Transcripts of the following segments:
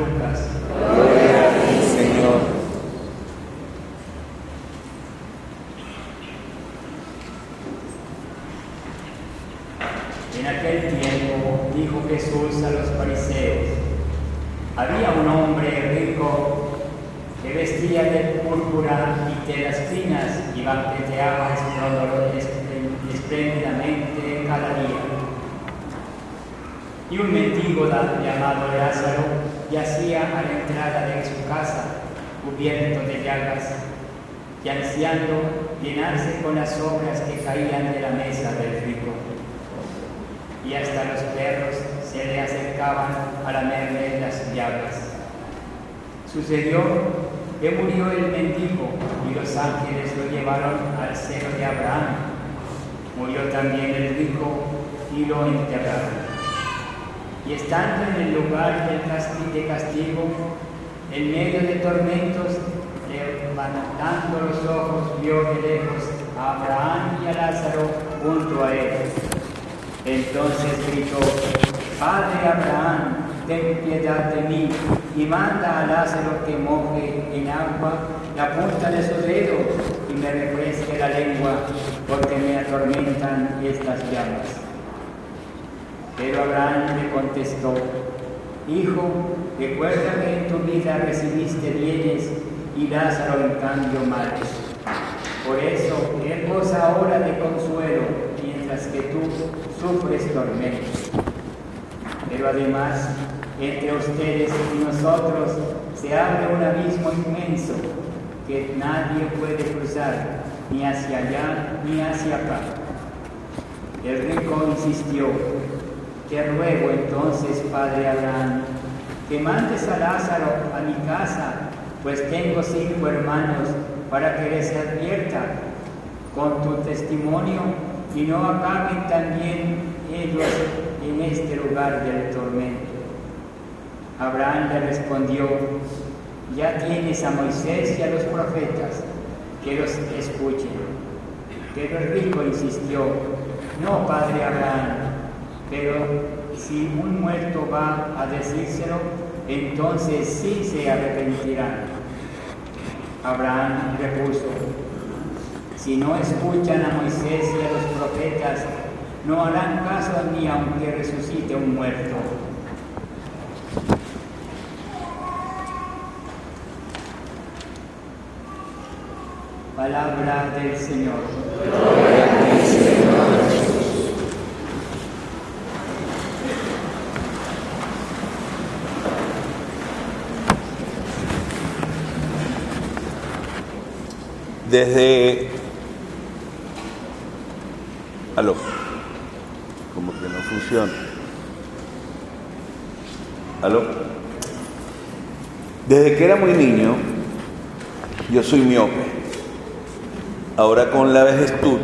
Lucas. Señor. En aquel tiempo dijo Jesús a los fariseos, había un hombre rico que vestía de púrpura y telas finas y banqueteaba espléndidamente cada día. Y un mendigo llamado Lázaro yacía a la entrada de su casa, cubierto de llagas, y ansiando llenarse con las obras que caían de la mesa del rico. Y hasta los perros se le acercaban a lamerle las llagas. Sucedió que murió el mendigo y los ángeles lo llevaron al seno de Abraham. Murió también el rico y lo enterraron. Y estando en el lugar de castigo, en medio de tormentos, levantando los ojos, vio de lejos a Abraham y a Lázaro junto a él. Entonces gritó, Padre Abraham, ten piedad de mí y manda a Lázaro que moje en agua la punta de su dedo y me refresque la lengua, porque me atormentan estas llamas. Pero Abraham le contestó, Hijo, recuerda que en tu vida recibiste bienes y Lázaro en cambio males. Por eso, es cosa ahora de consuelo, mientras que tú sufres tormentos. Pero además, entre ustedes y nosotros se abre un abismo inmenso que nadie puede cruzar, ni hacia allá ni hacia acá. El rico insistió, te ruego entonces, Padre Abraham, que mandes a Lázaro a mi casa, pues tengo cinco hermanos, para que les advierta con tu testimonio y no acaben también ellos en este lugar del tormento. Abraham le respondió, ya tienes a Moisés y a los profetas, que los escuchen. Pero el rico insistió, no, padre Abraham, pero si un muerto va a decírselo, entonces sí se arrepentirán. Abraham repuso, si no escuchan a Moisés y a los profetas, no harán caso a mí aunque resucite un muerto. Palabra del Señor. Gloria a ti, Señor Jesús. Desde... Aló. Como que no funciona. Aló. Desde que era muy niño, yo soy miope. Ahora con la vejestud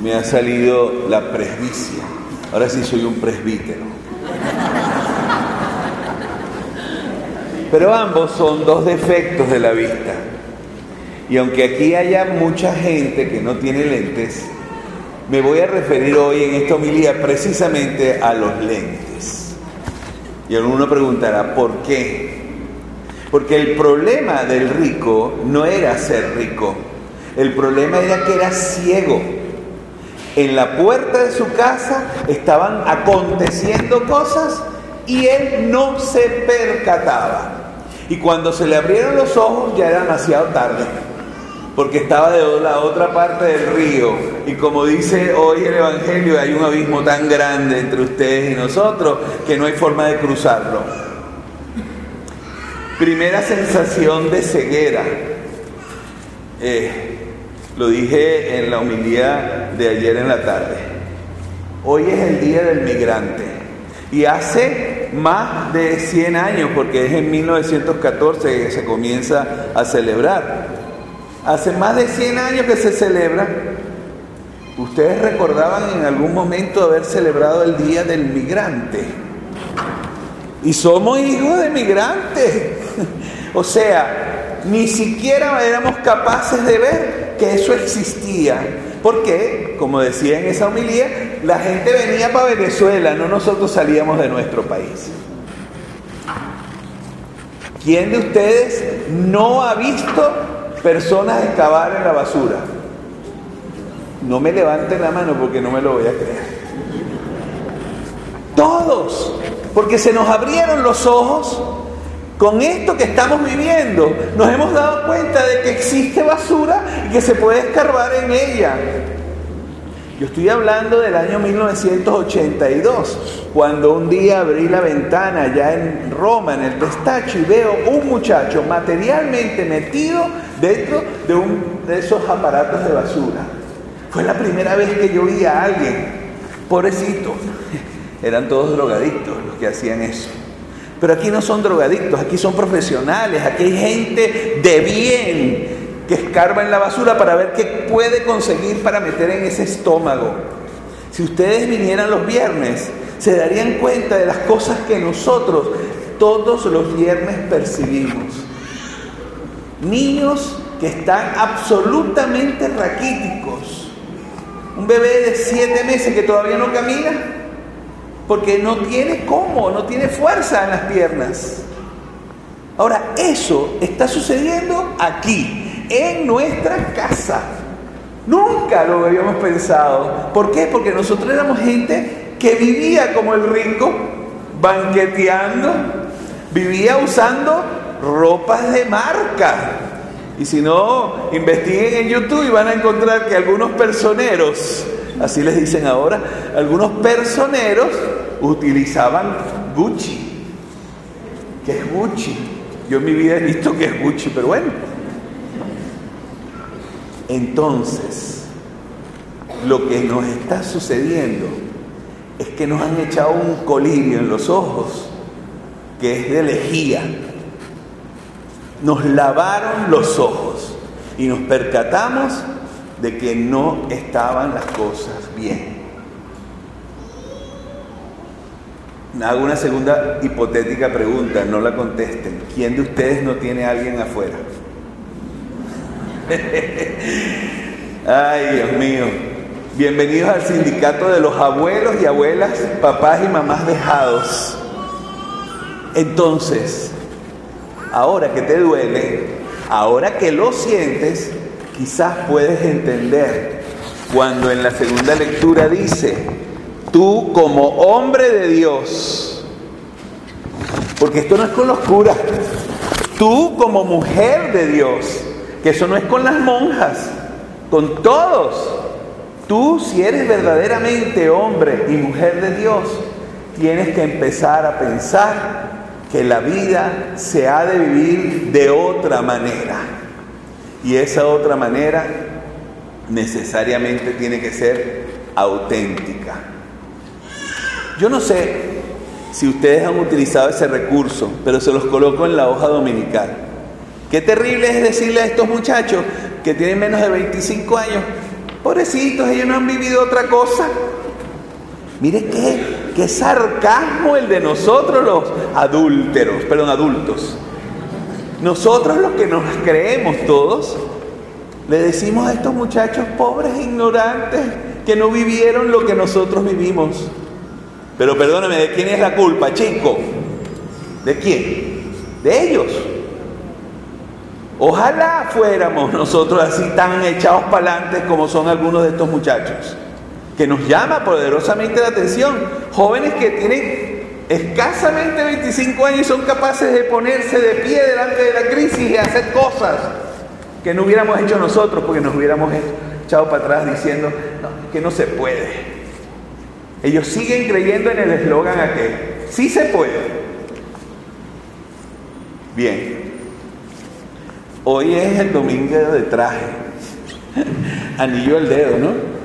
me ha salido la presbicia. Ahora sí soy un presbítero. Pero ambos son dos defectos de la vista. Y aunque aquí haya mucha gente que no tiene lentes, me voy a referir hoy en esta homilía precisamente a los lentes. Y alguno preguntará, ¿por qué? Porque el problema del rico no era ser rico, el problema era que era ciego. En la puerta de su casa estaban aconteciendo cosas y él no se percataba. Y cuando se le abrieron los ojos ya era demasiado tarde porque estaba de la otra parte del río. Y como dice hoy el Evangelio, hay un abismo tan grande entre ustedes y nosotros que no hay forma de cruzarlo. Primera sensación de ceguera. Eh, lo dije en la homilía de ayer en la tarde. Hoy es el Día del Migrante. Y hace más de 100 años, porque es en 1914 que se comienza a celebrar. Hace más de 100 años que se celebra. ¿Ustedes recordaban en algún momento haber celebrado el Día del Migrante? Y somos hijos de migrantes. o sea, ni siquiera éramos capaces de ver que eso existía. Porque, como decía en esa homilía, la gente venía para Venezuela, no nosotros salíamos de nuestro país. ¿Quién de ustedes no ha visto personas excavar en la basura? No me levanten la mano porque no me lo voy a creer. Todos, porque se nos abrieron los ojos con esto que estamos viviendo. Nos hemos dado cuenta de que existe basura y que se puede escarbar en ella. Yo estoy hablando del año 1982, cuando un día abrí la ventana allá en Roma, en el Pestacho, y veo un muchacho materialmente metido dentro de, un, de esos aparatos de basura. Fue la primera vez que yo vi a alguien, pobrecito, eran todos drogadictos los que hacían eso. Pero aquí no son drogadictos, aquí son profesionales, aquí hay gente de bien que escarba en la basura para ver qué puede conseguir para meter en ese estómago. Si ustedes vinieran los viernes, se darían cuenta de las cosas que nosotros todos los viernes percibimos. Niños que están absolutamente raquíticos. Un bebé de siete meses que todavía no camina porque no tiene cómo, no tiene fuerza en las piernas. Ahora, eso está sucediendo aquí, en nuestra casa. Nunca lo habíamos pensado. ¿Por qué? Porque nosotros éramos gente que vivía como el rico, banqueteando, vivía usando ropas de marca. Y si no, investiguen en YouTube y van a encontrar que algunos personeros, así les dicen ahora, algunos personeros utilizaban Gucci. ¿Qué es Gucci? Yo en mi vida he visto que es Gucci, pero bueno, entonces, lo que nos está sucediendo es que nos han echado un colirio en los ojos que es de lejía. Nos lavaron los ojos y nos percatamos de que no estaban las cosas bien. Hago una segunda hipotética pregunta, no la contesten. ¿Quién de ustedes no tiene a alguien afuera? Ay, Dios mío. Bienvenidos al sindicato de los abuelos y abuelas, papás y mamás dejados. Entonces, ahora que te duele, ahora que lo sientes, quizás puedes entender cuando en la segunda lectura dice, tú como hombre de Dios, porque esto no es con los curas, tú como mujer de Dios, que eso no es con las monjas, con todos. Tú, si eres verdaderamente hombre y mujer de Dios, tienes que empezar a pensar que la vida se ha de vivir de otra manera. Y esa otra manera necesariamente tiene que ser auténtica. Yo no sé si ustedes han utilizado ese recurso, pero se los coloco en la hoja dominical. Qué terrible es decirle a estos muchachos que tienen menos de 25 años, pobrecitos, ellos no han vivido otra cosa. Mire qué, qué sarcasmo el de nosotros los adúlteros, perdón, adultos. Nosotros los que nos creemos todos, le decimos a estos muchachos pobres e ignorantes que no vivieron lo que nosotros vivimos. Pero perdóname, ¿de quién es la culpa, chico? ¿De quién? De ellos. Ojalá fuéramos nosotros así tan echados para adelante como son algunos de estos muchachos, que nos llama poderosamente la atención. Jóvenes que tienen escasamente 25 años y son capaces de ponerse de pie delante de la crisis y hacer cosas que no hubiéramos hecho nosotros porque nos hubiéramos echado para atrás diciendo que no se puede. Ellos siguen creyendo en el eslogan aquel, sí se puede. Bien, Hoy es el domingo de traje. Anillo al dedo, ¿no?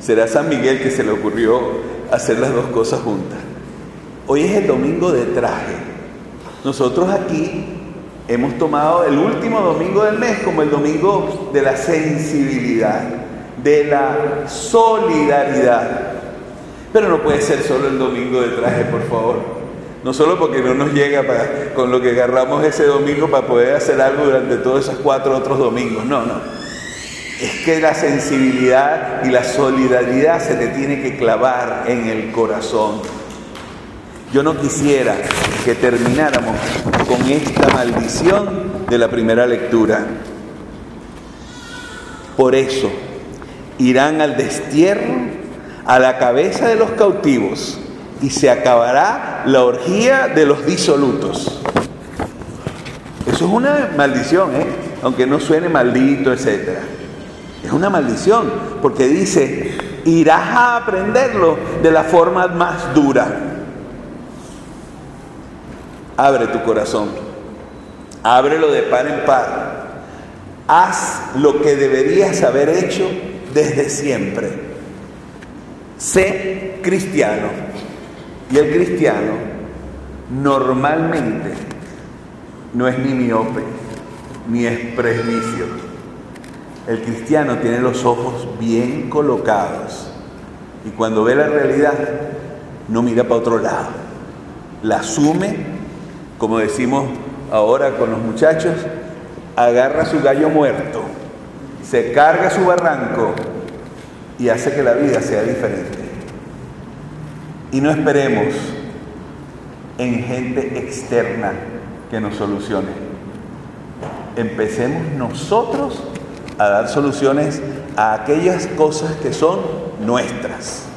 Será San Miguel que se le ocurrió hacer las dos cosas juntas. Hoy es el domingo de traje. Nosotros aquí hemos tomado el último domingo del mes como el domingo de la sensibilidad, de la solidaridad. Pero no puede ser solo el domingo de traje, por favor. No solo porque no nos llega para, con lo que agarramos ese domingo para poder hacer algo durante todos esos cuatro otros domingos. No, no. Es que la sensibilidad y la solidaridad se te tiene que clavar en el corazón. Yo no quisiera que termináramos con esta maldición de la primera lectura. Por eso irán al destierro a la cabeza de los cautivos y se acabará la orgía de los disolutos. Eso es una maldición, ¿eh? aunque no suene maldito, etc. Es una maldición, porque dice, irás a aprenderlo de la forma más dura. Abre tu corazón, ábrelo de par en par. Haz lo que deberías haber hecho desde siempre. Sé cristiano. Y el cristiano normalmente no es ni miope, ni es presbicio. El cristiano tiene los ojos bien colocados y cuando ve la realidad no mira para otro lado. La asume, como decimos ahora con los muchachos, agarra su gallo muerto, se carga su barranco y hace que la vida sea diferente. Y no esperemos en gente externa que nos solucione. Empecemos nosotros a dar soluciones a aquellas cosas que son nuestras.